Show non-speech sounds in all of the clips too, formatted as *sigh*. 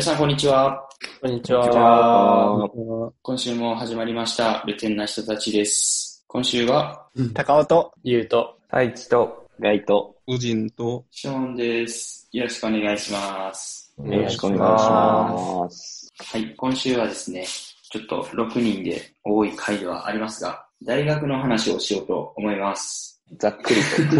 皆さん、こんにちは。こんにちは。は。今週も始まりました、ルテンな人たちです。今週は、高尾と、ゆうと、太一と、ライト、個人と、ショーンです。よろしくお願いします。およろしくお願いします。はい、今週はですね、ちょっと6人で多い回ではありますが、大学の話をしようと思います。ざっくりと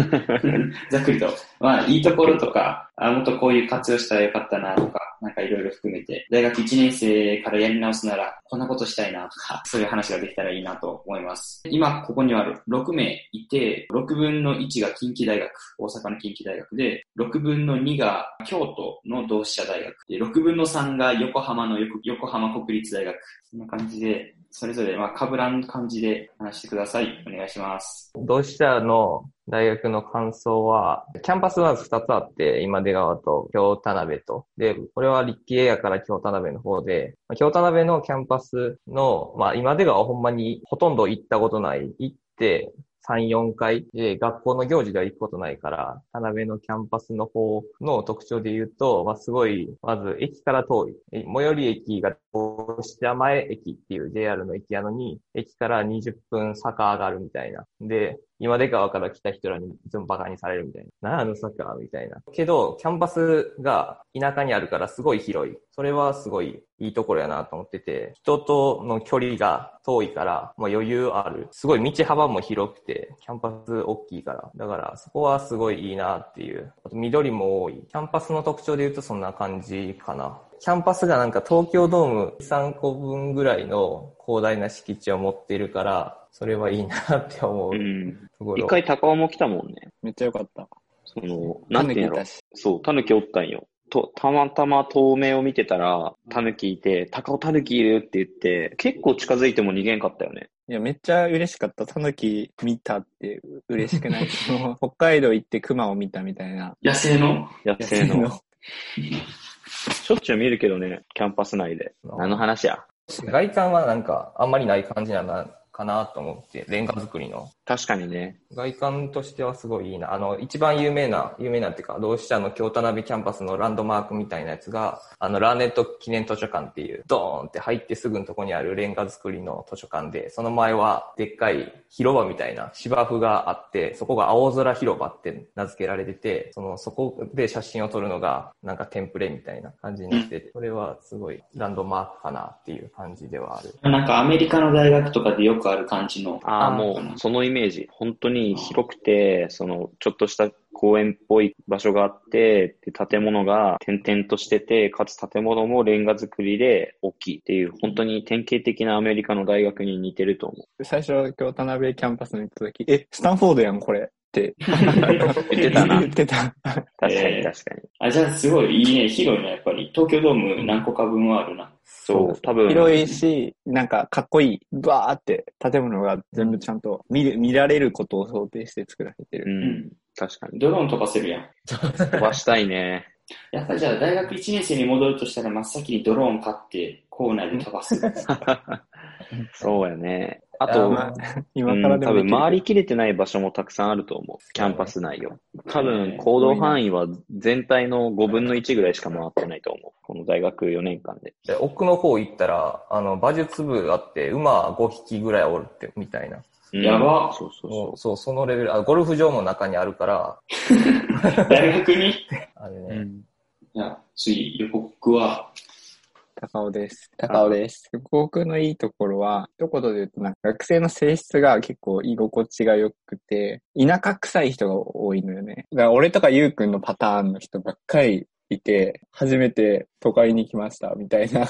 *laughs* ざっくりと。まあ、いいところとか、あ、もっとこういう活用したらよかったなとか、なんかいろいろ含めて、大学1年生からやり直すなら、こんなことしたいなとか、*laughs* そういう話ができたらいいなと思います。今、ここには6名いて、6分の1が近畿大学、大阪の近畿大学で、6分の2が京都の同志社大学、で6分の3が横浜の横浜国立大学。そんな感じで、それぞれ、まあ、被らん感じで話してください。お願いします。同志社の大学の感想は、キャンパスは2つあって、今出川と京田辺と。で、これは理系やから京田辺の方で、京田辺のキャンパスの、まあ今出川はほんまにほとんど行ったことない。行って、3、4回で学校の行事では行くことないから、田辺のキャンパスの方の特徴で言うと、まあすごい、まず駅から遠い。最寄り駅が下前駅っていう JR の駅やのに、駅から20分坂上がるみたいな。で、今出川から来た人らにいつもバカにされるみたいな。なんやあの坂みたいな。けど、キャンパスが田舎にあるからすごい広い。それはすごいいいところやなと思ってて、人との距離が遠いから、まあ余裕ある。すごい道幅も広くて、キャンパス大きいから。だからそこはすごいいいなっていう。あと緑も多い。キャンパスの特徴で言うとそんな感じかな。キャンパスがなんか東京ドーム3個分ぐらいの広大な敷地を持っているから、それはいいなって思う。うんところ。一回高尾も来たもんね。めっちゃよかった。その、なんていうんやろタヌキいた。しそう、タヌキおったんよ。と、たまたま透明を見てたら、タヌキいて、高尾タヌキいる？って言って、結構近づいても逃げんかったよね。いや、めっちゃ嬉しかった。タヌキ見たって嬉しくない *laughs* 北海道行って熊を見たみたいな。野生の野生の。しょっちゅう見るけどね、キャンパス内で。何の話や外観はなんかあんまりない感じなのかなと思って、レンガ作りの。確かにね。外観としてはすごいいいな。あの、一番有名な、有名なっていうか、同志社の京田辺キャンパスのランドマークみたいなやつが、あの、ラーネッド記念図書館っていう、ドーンって入ってすぐのとこにあるレンガ作りの図書館で、その前はでっかい広場みたいな芝生があって、そこが青空広場って名付けられてて、その、そこで写真を撮るのが、なんかテンプレみたいな感じになってて、それはすごいランドマークかなっていう感じではある。なんかアメリカの大学とかでよくある感じの。ああ、もう、そのイメージ。本当に広くて、その、ちょっとした公園っぽい場所があって、で建物が点々としてて、かつ建物もレンガ造りで大きいっていう、本当に典型的なアメリカの大学に似てると思う。最初、京田辺キャンパスに行った時、え、スタンフォードやん、これ。って。*laughs* 言ってたな言ってた。確かえーに確かに。あ、じゃあすごいいいね。広いな、やっぱり。東京ドーム何個か分はあるな。そう、多分。広いし、なんかかっこいい。バーって建物が全部ちゃんと見る見られることを想定して作られてうる。ん、確かに。ドローン飛ばせるやん。飛ばしたいね。*laughs* やっぱじゃあ大学1年生に戻るとしたら真っ先にドローン買って校内で飛ばす。*laughs* そうやね。あと、あまあ今うん、多分からでもできる回りきれてない場所もたくさんあると思う。キャンパス内よ。多分行動範囲は全体の5分の1ぐらいしか回ってないと思う。この大学4年間で。で、奥の方行ったら、あの、馬術部あって、馬5匹ぐらいおるって、みたいな。うんやばそうそうそもうそう、そのレベル、あ、ゴルフ場も中にあるから、*laughs* 大学に？*laughs* あれう。ね、じゃあ次、予告は、高尾です。高尾です。僕のいいところは、一言で言うと、なんか学生の性質が結構居心地が良くて、田舎臭い人が多いのよね。だから俺とかゆうくんのパターンの人ばっかりいて、初めて都会に来ました、みたいな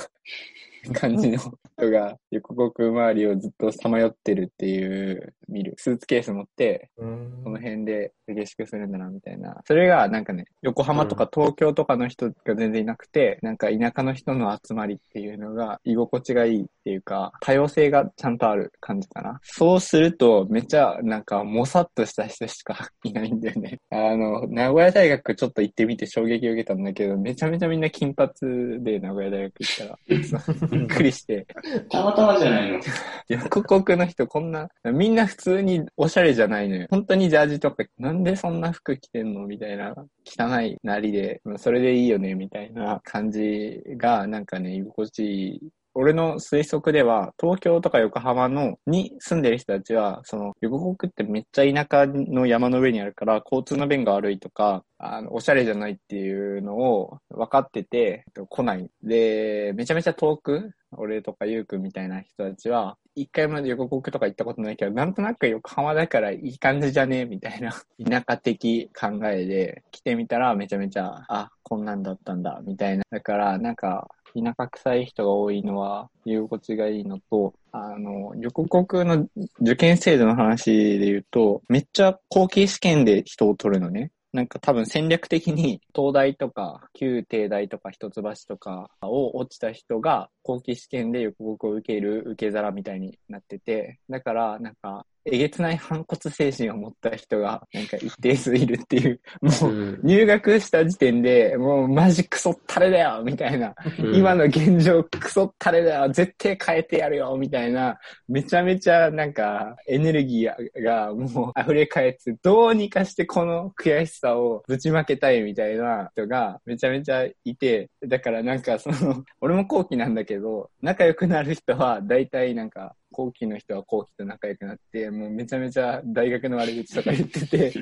感じの人が、横国周りをずっとさまよってるっていう、見る。スーツケース持って、うんこの辺で下宿するんだな、みたいな。それが、なんかね、横浜とか東京とかの人が全然いなくて、なんか田舎の人の集まりっていうのが居心地がいいっていうか、多様性がちゃんとある感じかな。そうすると、めっちゃ、なんか、もさっとした人しかいないんだよね。*laughs* あの、名古屋大学ちょっと行ってみて衝撃を受けたんだけど、めちゃめちゃみんな金髪で名古屋大学行ったら。*laughs* びっくりして。たまたまじゃないの。横国の人こんな、みんな普通におしゃれじゃないのよ。本当にジャージとか、なんでそんな服着てんのみたいな、汚いなりで、それでいいよね、みたいな感じが、なんかね、居心地いい。俺の推測では、東京とか横浜の、に住んでる人たちは、その、横国ってめっちゃ田舎の山の上にあるから、交通の便が悪いとか、あの、おしゃれじゃないっていうのを分かってて、来ない。で、めちゃめちゃ遠く、俺とかゆうくんみたいな人たちは、一回まで横国とか行ったことないけど、なんとなく横浜だからいい感じじゃね？みたいな、*laughs* 田舎的考えで来てみたらめちゃめちゃ、あ、こんなんだったんだ、みたいな。だから、なんか、田舎臭い人が多いのは、居心地がいいのと、あの、横国の受験制度の話で言うと、めっちゃ後期試験で人を取るのね。なんか多分戦略的に東大とか旧帝大とか一橋とかを落ちた人が後期試験で横国を受ける受け皿みたいになってて、だからなんかえげつない反骨精神を持った人がなんか一定数いるっていう、もう入学した時点でもうマジクソったれだよみたいな、今の現状クソったれだよ絶対変えてやるよみたいな、めちゃめちゃなんかエネルギーがもう溢れ返って、どうにかしてこの悔しさをぶちまけたいみたいな人がめちゃめちゃいて、だからなんかその、俺も後期なんだけど、仲良くなる人は大体なんか、後期の人は後期と仲良くなって、もうめちゃめちゃ大学の悪口とか言ってて。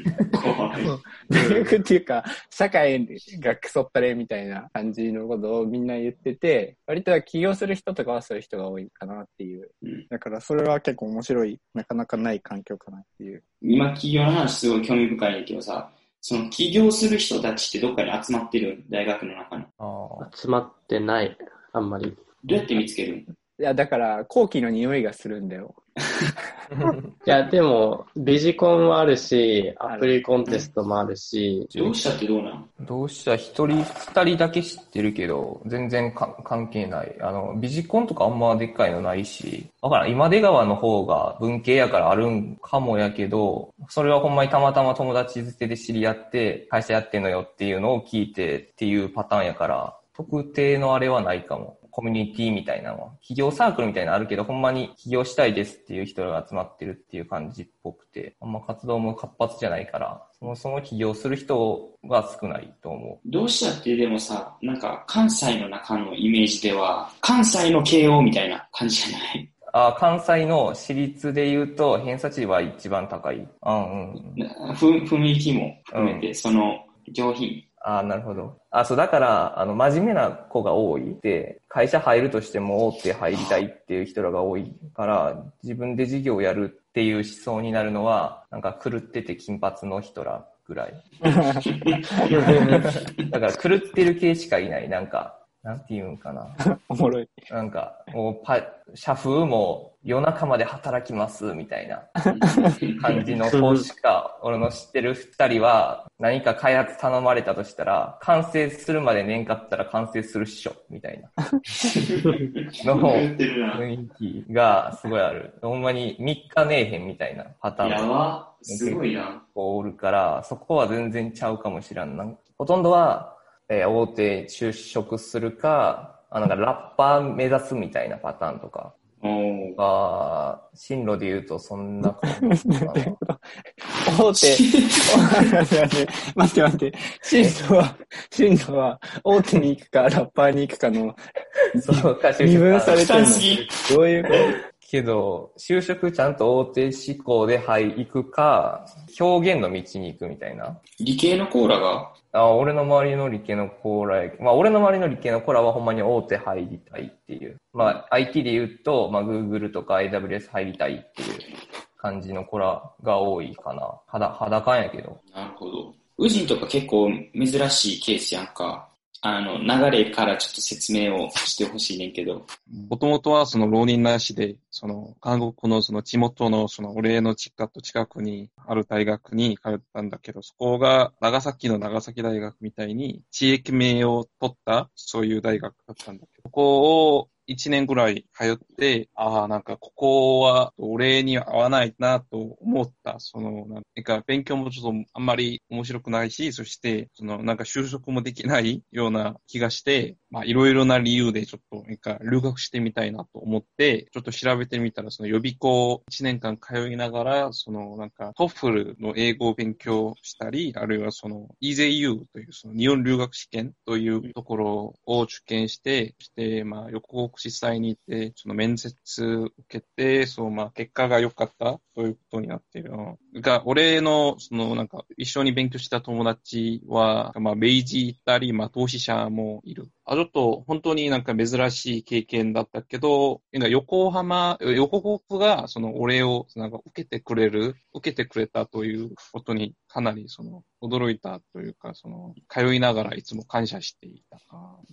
大学っていうか、社会がクソったれみたいな感じのことをみんな言ってて、割と起業する人とかはそういう人が多いかなっていう。うんだからそれは結構面白い、なかなかない環境かなっていう。今、企業の話すごい興味深いんだけどさ、その起業する人たちってどっかに集まってる大学の中に。ああ。集まってない。あんまり。どうやって見つけるの？いや、だから、後期の匂いがするんだよ。*laughs* いや、でも、ビジコンもあるし、アプリコンテストもあるし、どうしたってどうなのどうした？一人、二人だけ知ってるけど、全然か関係ない。あの、ビジコンとかあんまでっかいのないし、だからん今出川の方が文系やからあるんかもやけど、それはほんまにたまたま友達づてで知り合って、会社やってんのよっていうのを聞いてっていうパターンやから、特定のあれはないかも。コミュニティみたいなのは。企業サークルみたいなのあるけど、ほんまに起業したいですっていう人が集まってるっていう感じっぽくて、あんま活動も活発じゃないから、そもそも起業する人が少ないと思どうしたってでもさ、なんか関西の中のイメージでは、関西の慶応みたいな感じじゃない？あ関西の私立で言うと、偏差値は一番高い。うんうん。ふ雰囲気も含めて、その上品。あなるほど。あ、そう、だから、あの、真面目な子が多いで、会社入るとしても大手入りたいっていう人らが多いから、自分で事業をやるっていう思想になるのは、なんか狂ってて金髪の人らぐらい。*laughs* だから狂ってる系しかいない。なんか、なんて言うんかな。おもろい。なんか、もうパ、社風も夜中まで働きますみたいな感じの子しか、俺の知ってる二人は、何か開発頼まれたとしたら、完成するまで年かったら完成するっしょ、みたいな *laughs* の。雰囲気がすごいある。ほんまに3日ねえへんみたいなパターンやば。すごいな。こうおるから、そこは全然ちゃうかもしらんな。ほとんどは、えー大手就職するか、あなんかラッパー目指すみたいなパターンとかが、進路で言うとそんな感じかな。*laughs* 大手、*laughs* 待って待って。待って、進路は、進路は、大手に行くか、ラッパーに行くかの、そうか、就二分職されてる。どういうこけど、就職ちゃんと大手志向で入行くか、表現の道に行くみたいな。理系のコーラが、あ俺の周りの理系のコーラや、まあ俺の周りの理系のコーラはほんまに大手入りたいっていう。まあ IT で言うと、まあ Google とか AWS 入りたいっていう感じのコーラが多いかな。肌、裸やけど。なるほど。ウジンとか結構珍しいケースやんか。あの、流れからちょっと説明をしてほしいねんけど。もともとはその浪人なしで、その韓国のその地元のその俺の実家と近くにある大学に通ったんだけど、そこが長崎の長崎大学みたいに地域名を取ったそういう大学だったんだけど、ここを1年ぐらい通って、ああ、なんかここは俺には合わないなと思った。その、なんか勉強もちょっとあんまり面白くないし、そして、そのなんか就職もできないような気がして、まあいろいろな理由でちょっとなんか留学してみたいなと思って、ちょっと調べてみたら、その予備校1年間通いながら、そのなんかトッフルの英語を勉強したり、あるいはその EZU というその日本留学試験というところを受験して、そしてまあ横国実際に行って、その面接受けて、そうまあ結果が良かったということになっている。が、俺のそのなんか一緒に勉強した友達は、まあ明治行ったり、まあ投資者もいる。あ、ちょっと本当になんか珍しい経験だったけど、なんか横浜、横国がその俺をなんか受けてくれる、受けてくれたということにかなりその驚いたというか、その通いながらいつも感謝していた。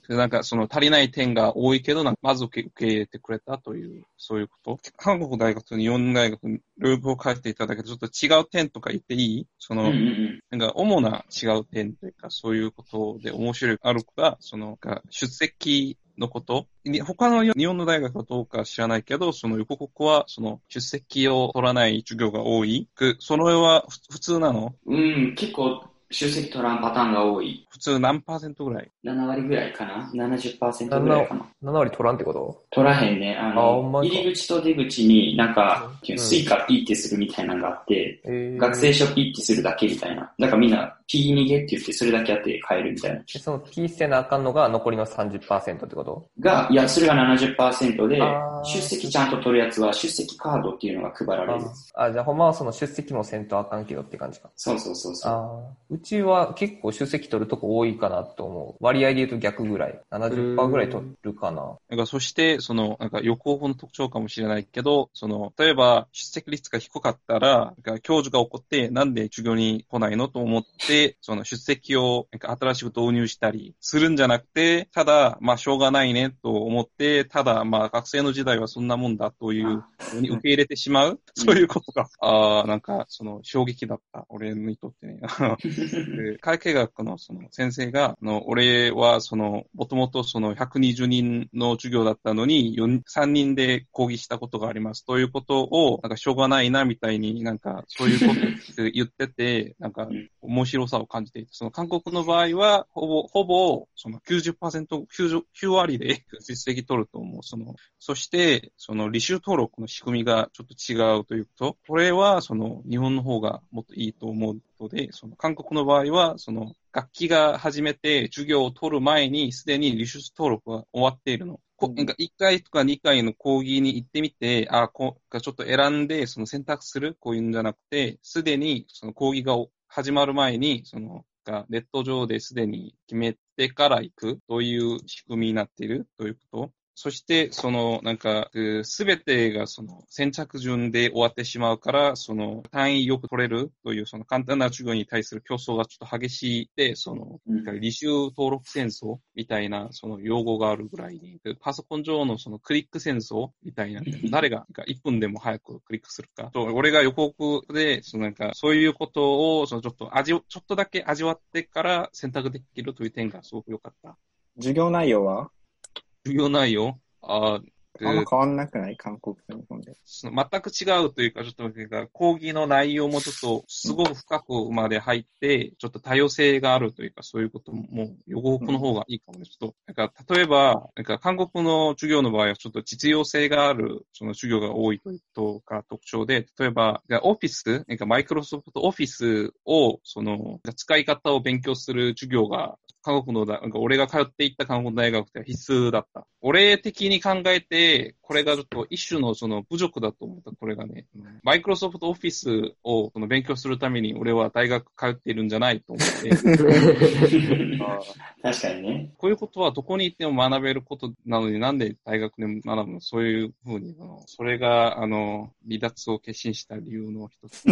でなんかその足りない点が多いけど、まず受け受け入れてくれたという、そういうこと。韓国大学と日本大学にループを書いていただけど、ちょっと違う点とか言っていい？その、うんうんうん。なんか主な違う点というか、そういうことで面白いあるか、その、が出席のこと？に他の日本の大学はどうか知らないけど、その横国は、その出席を取らない授業が多い。くそれはふ普通なの？うん、結構出席取らんパターンが多い。普通何パーセントぐらい？7割ぐらいかな ?70% ぐらいかな。7割取らんってこと？取らへんね。あの、まにか入り口と出口になんか、うん Suicaピーってするみたいなのがあって、えー学生証ピーってするだけみたいな。だからみんな、ピー逃げって言ってそれだけやって帰るみたいな。でその P せなあかんのが残りの30%ってこと？が、いや、それが70%で出席ちゃんと取るやつは出席カードっていうのが配られる。ああ、じゃあほんまはその出席もせんとあかんけどって感じか。そうそうそうそう。ああ、うちは結構出席取るとこ多いかなと思う。割合で言うと逆ぐらい。70%ぐらい取るかな。なんかそして、その、なんか横方の特徴かもしれないけど、その、例えば出席率が低かったら、なんか教授が怒って、なんで授業に来ないのと思って、その出席を新しく導入したりするんじゃなくて、ただ、まあしょうがないねと思って、ただ、まあ学生の時代はそんなもんだというふうに受け入れてしまう、そういうことが、ああ、なんかその衝撃だった、俺にとってね。*laughs* で会計学のその先生が、あの俺はその、もともとその120人の授業だったのに、4 3人で講義したことがあります。ということを、なんかしょうがないなみたいになんかそういうこと言ってて、なんか面白さを感じていて、その韓国の場合は、ほぼ、ほぼ、その90%、9 9割で *laughs* 実績取ると思う。その、そして、その履修登録の仕組みがちょっと違うということ。これは、その、日本の方がもっといいと思うので、その、韓国の場合は、その、楽器が始めて授業を取る前に、すでに履修登録が終わっているの。こなんか1回とか2回の講義に行ってみて、あ、こう、ちょっと選んで、その選択する、こういうんじゃなくて、すでにその講義が始まる前に、その、がネット上ですでに決めてから行くという仕組みになっているということ。そして、その、なんか、すべてがその先着順で終わってしまうから、その単位よく取れるというその簡単な授業に対する競争がちょっと激しいで、その、うん履修登録戦争みたいなその用語があるぐらいに、でパソコン上のそのクリック戦争みたいな、誰が1分でも早くクリックするか。と俺が予告で、そのなんか、そういうことを、そのちょっと味を、ちょっとだけ味わってから選択できるという点がすごく良かった。授業内容は？授業内容あーあんま変わんなくない？韓国と日本で。その全く違うというか、ちょっと講義の内容もちょっとすごく深くまで入って、ちょっと多様性があるというか、そういうことも、予告の方がいいかもね。ちょっと、なんか例えば、なんか韓国の授業の場合はちょっと実用性がある、その授業が多いということが特徴で、例えば、オフィス、なんかマイクロソフトオフィスを、その、使い方を勉強する授業が韓国のだ、なんか俺が通っていった韓国の大学では必須だった。俺的に考えて、これがちょっと一種のその侮辱だと思った、これがね。マイクロソフトオフィスをその勉強するために俺は大学通っているんじゃないと思って。*laughs* 確かにね。こういうことはどこに行っても学べることなのになんで大学で学ぶの？そういうふうに、それが、あの、離脱を決心した理由の一つ。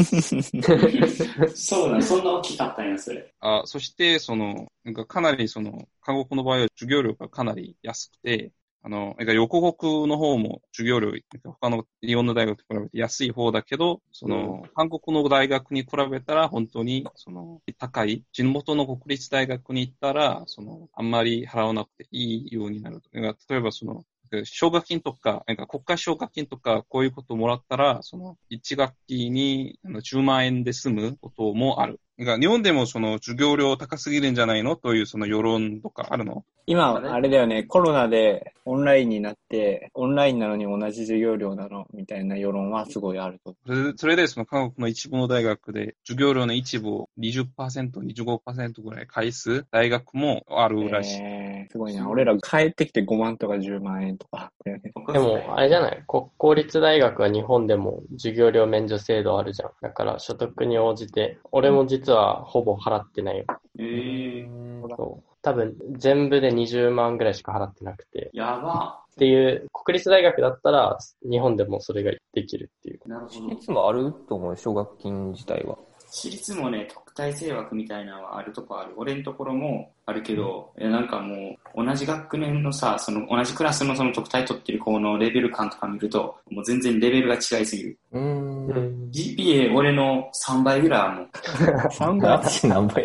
*laughs* そうだ、そんな大きかったんや、それ。あそして、その、なんかかなりその、韓国の場合は授業料がかなり安くて、あの、横国の方も授業料、他の日本の大学と比べて安い方だけど、その、韓国の大学に比べたら本当に、その、高い、地元の国立大学に行ったら、その、あんまり払わなくていいようになる。例えばその、奨学金とか、なんか国家奨学金とか、こういうことをもらったら、その、1学期にあの10万円で済むこともある。日本でもその授業料高すぎるんじゃないの？というその世論とかあるの？今、あれだよね、コロナでオンラインになって、オンラインなのに同じ授業料なの？みたいな世論はすごいあると。それでその韓国の一部の大学で授業料の一部を20%、25%ぐらい返す大学もあるらしい。えー、すごいな。俺ら帰ってきて5万とか10万円とか。でも、あれじゃない？国公立大学は日本でも授業料免除制度あるじゃん。だから所得に応じて、俺も実はほぼ払ってないよ。えー、そう。多分全部で20万ぐらいしか払ってなくて。やば。っていう、国立大学だったら日本でもそれができるっていう。なるほど。いつもあると思う、奨学金自体は。私立もね、特待生枠みたいなのはあるとこある。俺のところもあるけど、いやなんかもう、同じ学年のさ、その同じクラスのその特待取ってる子のレベル感とか見ると、もう全然レベルが違いすぎる。うーん。GPA 俺の3倍ぐらいあるもん。3倍私何倍？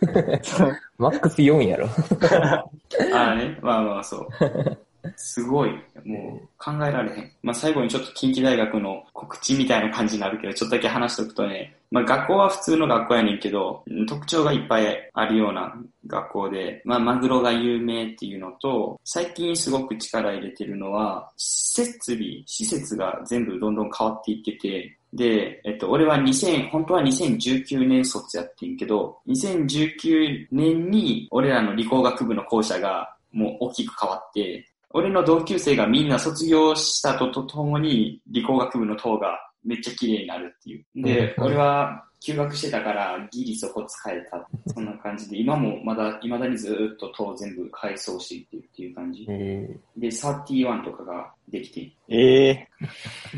*laughs* マックス4やろ。*laughs* ああね、まあまあそう。*laughs* すごい。もう考えられへん。まあ最後にちょっと近畿大学の告知みたいな感じになるけど、ちょっとだけ話しておくとね、まあ学校は普通の学校やねんけど、特徴がいっぱいあるような学校で、まあマグロが有名っていうのと、最近すごく力入れてるのは、設備、施設が全部どんどん変わっていってて、で、えっと、俺は2000、本当は2019年卒やってんけど、2019年に俺らの理工学部の校舎がもう大きく変わって、俺の同級生がみんな卒業したととともに理工学部の塔がめっちゃ綺麗になるっていう。で、俺は休学してたからギリそこ使えた。そんな感じで、今もまだ、未だにずーっと塔全部改装していってるっていう感じ。えで、31とかができて、ええ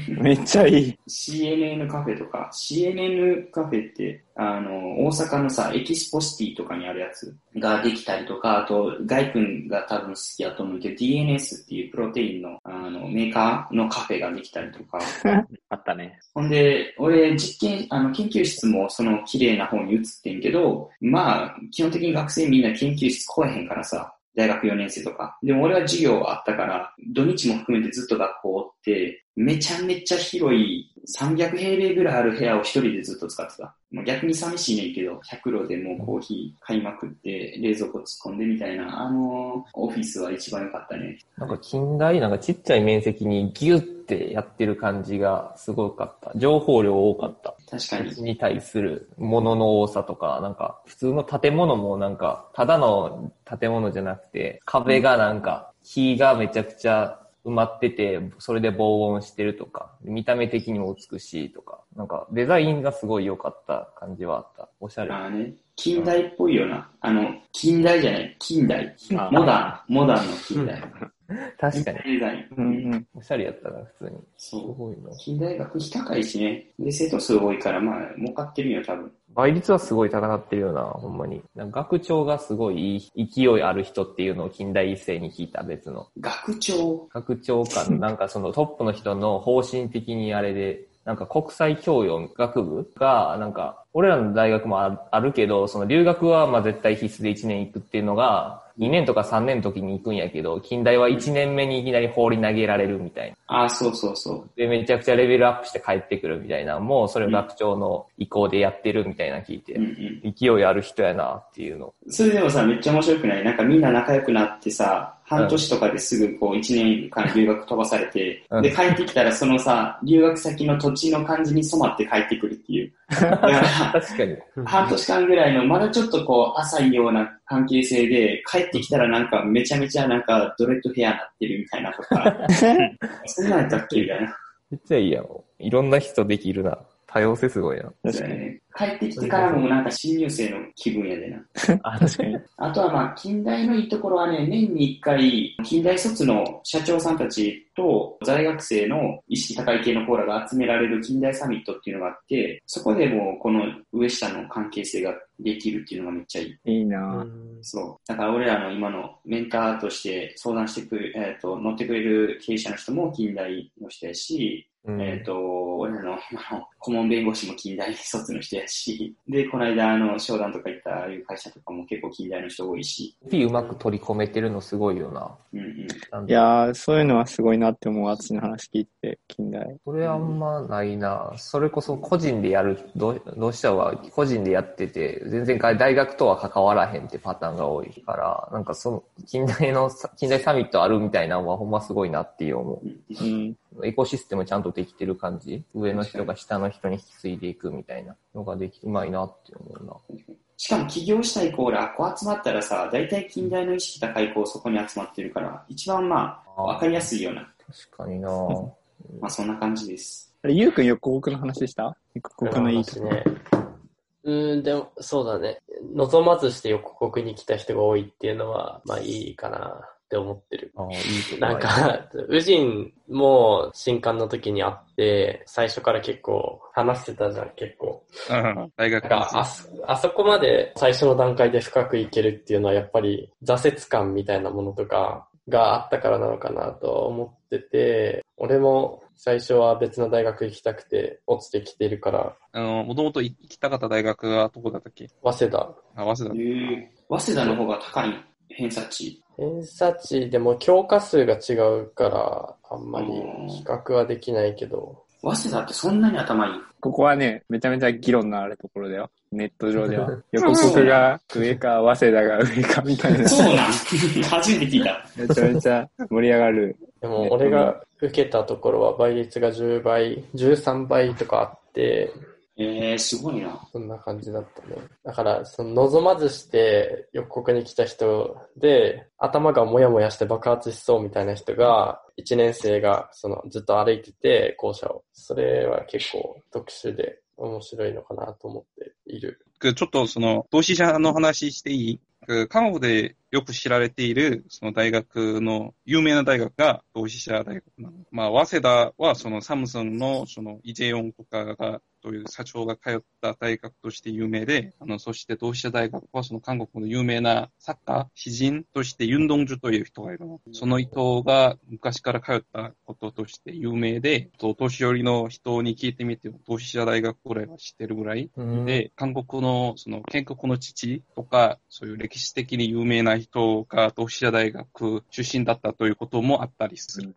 めっちゃいい。CNN カフェとか、CNN カフェって、あの、大阪のさ、エキスポシティとかにあるやつができたりとか、あと、ガイ君が多分好きやと思うけど、DNS っていうプロテインの、あの、メーカーのカフェができたりとか、*laughs* あったね。ほんで、俺、実験、あの、研究室もその綺麗な方に移ってんけど、まあ、基本的に学生みんな研究室来えへんからさ、大学4年生とか。でも俺は授業あったから、土日も含めてずっと学校おって、めちゃめちゃ広い300平米ぐらいある部屋を一人でずっと使ってた。逆に寂しいねんけど、100路でもうコーヒー買いまくって、冷蔵庫突っ込んでみたいな、あのオフィスは一番良かったね。なんか近代なんかちっちゃい面積にギュッてやってる感じがすごかった。情報量多かった。確かに。に対するものの多さとか、なんか普通の建物もなんか、ただの建物じゃなくて、壁がなんか、木がめちゃくちゃ埋まってて、それで防音してるとか、見た目的にも美しいとか、なんかデザインがすごい良かった感じはあった。おしゃれ。ああね、近代っぽいよな。あの、近代じゃない、近代。あモダン、モダンの近代。*laughs* *laughs* 確かに。うんうん。おしゃれやったな、普通に。すそう。ごいな。近代学費高いしね。で、生徒数多いから、まあ、儲かってるよ、多分。倍率はすごい高なってるよな、ほんまに。なんか学長がすごい勢いある人っていうのを近代一斉に聞いた別の。学長？学長か、*laughs* なんかそのトップの人の方針的にあれで、なんか国際教養学部が、なんか、俺らの大学もああるけど、その留学はまあ絶対必須で1年行くっていうのが、2年とか3年の時に行くんやけど、近代は1年目にいきなり放り投げられるみたいな。ああ、そうそうそう。で、めちゃくちゃレベルアップして帰ってくるみたいな、もうそれを学長の意向でやってるみたいな聞いてうん、うん。勢いある人やなっていうの。それでもさ、めっちゃ面白くない？なんかみんな仲良くなってさ、半年とかですぐこう1年間留学飛ばされて、うんで帰ってきたらそのさ、留学先の土地の感じに染まって帰ってくるっていう。だから *laughs* 確かに。半年間ぐらいの、まだちょっとこう、浅いような関係性で、帰ってきたらなんか、めちゃめちゃなんか、ドレッドヘアになってるみたいなとか、*laughs* そんなんやったっけみたいな。めっちゃいいやん。いろんな人できるな。多様性すごいな。確かに。ね帰ってきてからもなんか新入生の気分やでな。*laughs* あ、確かに。あとはまあ、近代のいいところはね、年に一回、近代卒の社長さんたちと在学生の意識高い系のコーラが集められる近代サミットっていうのがあって、そこでもうこの上下の関係性ができるっていうのがめっちゃいい。いいなぁ。そう。だから俺らの今のメンターとして相談してくれ、えっ、と、乗ってくれる経営者の人も近代の人やし、うんえっ、と、俺らの今の顧問弁護士も近代卒の人やし、で、この間、あの、商談とか行ったああいう会社とかも結構近代の人多いし、P うまく取り込めてるのすごいよな。うんうん。いやー、そういうのはすごいなって思う、私の話聞いて、近代。それあんまないな。それこそ個人でやる、どうどうしたは個人でやってて、全然大学とは関わらへんってパターンが多いから、なんかその、近代の、近代サミットあるみたいなのはほんますごいなっていう思うん。う。エコシステムちゃんとできてる感じ？上の人が下の人に引き継いでいくみたいなのができ、うまいなって思うな。しかも起業したイコール、あ、こう集まったらさ、大体近代の意識高い子そこに集まってるから、一番まあ、わかりやすいような、確かになまあそんな感じです。あれ、ゆうくん横国の話した？横国のいいとこ。ね。うーん、でも、そうだね。望まずして横国に来た人が多いっていうのは、まあいいかなって思ってる。ああ、いいなんか、ウジンも新刊の時に会って、最初から結構話してたじゃん、結構。うん大学かあそ、あそこまで最初の段階で深くいけるっていうのはやっぱり挫折感みたいなものとかがあったからなのかなと思ってて、俺も最初は別の大学行きたくて落ちてきてるから、あの、もともと行きたかった大学がどこだったっけ？早稲田。あ、早稲田。えー、早稲田の方が高い？偏差値。偏差値でも教科数が違うから、あんまり比較はできないけど、早稲田ってそんなに頭いい？ここはね、めちゃめちゃ議論のあるところだよ。ネット上では。*laughs* 横国が上か、早稲田が上かみたいな。そうなん初めて聞いた。めちゃめちゃ盛り上がる。でも俺が受けたところは倍率が10倍、13倍とかあって、えー、すごいな。そんな感じだったね。だから、その望まずして横国に来た人で、頭がもやもやして爆発しそうみたいな人が、1年生がそのずっと歩いてて、校舎を。それは結構特殊で面白いのかなと思っている。ちょっとその、同志社の話していい？韓国でよく知られている、その大学の、有名な大学が同志社大学なの。まあ、早稲田はそのサムスンの、その、イジェヨンとかが、という社長が通った大学として有名で、あの、そして同志社大学はその韓国の有名なサッカー、詩人としてユンドンジュという人がいるの。その人が昔から通ったこととして有名で、と年寄りの人に聞いてみても、同志社大学ぐらいは知ってるぐらいで、韓国のその建国の父とか、そういう歴史的に有名な人が同志社大学出身だったということもあったりする。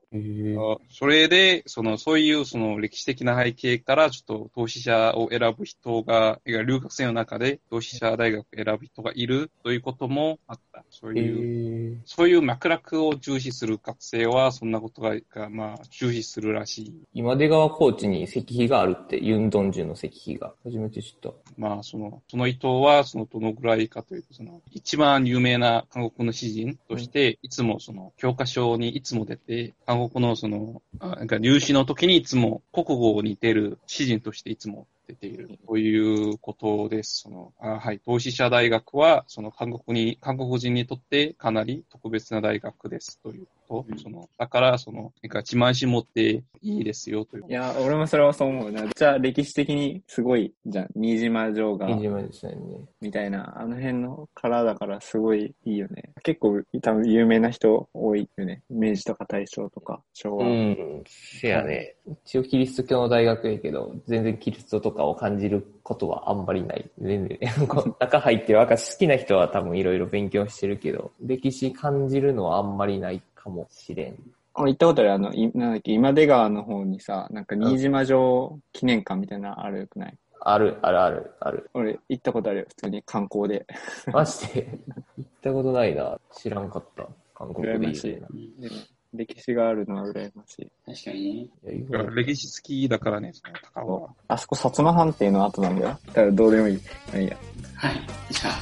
それで、その、そういうその歴史的な背景から、ちょっと同志社を選ぶ人が、留学生の中で同志社大学を選ぶ人がいるということもあった。そういう、そういう脈絡を重視する学生は、そんなことが、がまあ、重視するらしい。今出川コーチに石碑があるって、ユンドンジュの石碑が。初めて知った。まあ、その、その伊藤は、その、どのぐらいかというと、その、一番有名な韓国の詩人として、いつもその、教科書にいつも出て、韓国のその、あなんか入試の時にいつも国語に出る詩人としていつつも出ている。ということです。その、あはい、同志社大学は、その韓国に、韓国人にとってかなり特別な大学です。というと。その、だから、その、なんか自慢し持っていいですよというい。や、俺もそれはそう思うな。じゃあ歴史的にすごいじゃん。新島城が、いじめですね。みたいな、あの辺のからだからすごいいいよね。結構多分有名な人多いよね。明治とか大正とか昭和。うん、せやね。一応キリスト教の大学やけど、全然キリストとかを感じることはあんまりない。全然。*laughs* 中入って若好きな人は多分いろいろ勉強してるけど、歴史感じるのはあんまりないかもしれん。あ行ったことあるあの、いなんだっけ、今出川の方にさ、なんか新島城記念館みたいなのあるくない？ある、ある、ある、ある。俺行ったことあるよ。普通に観光で。*laughs* マジで？行ったことないな。知らんかった。韓国で言うてな。でも歴史があるのは羨ましい。確かにね。いや歴史好きだからね、その高尾は。あそこ薩摩藩邸の後なんだよ。だからどうでもいい。まあいいや。はい。じゃあ、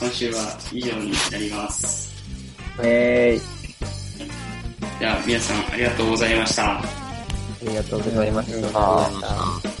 今週は以上になります。えーい。じゃあ、皆さんありがとうございました。ありがとうございました。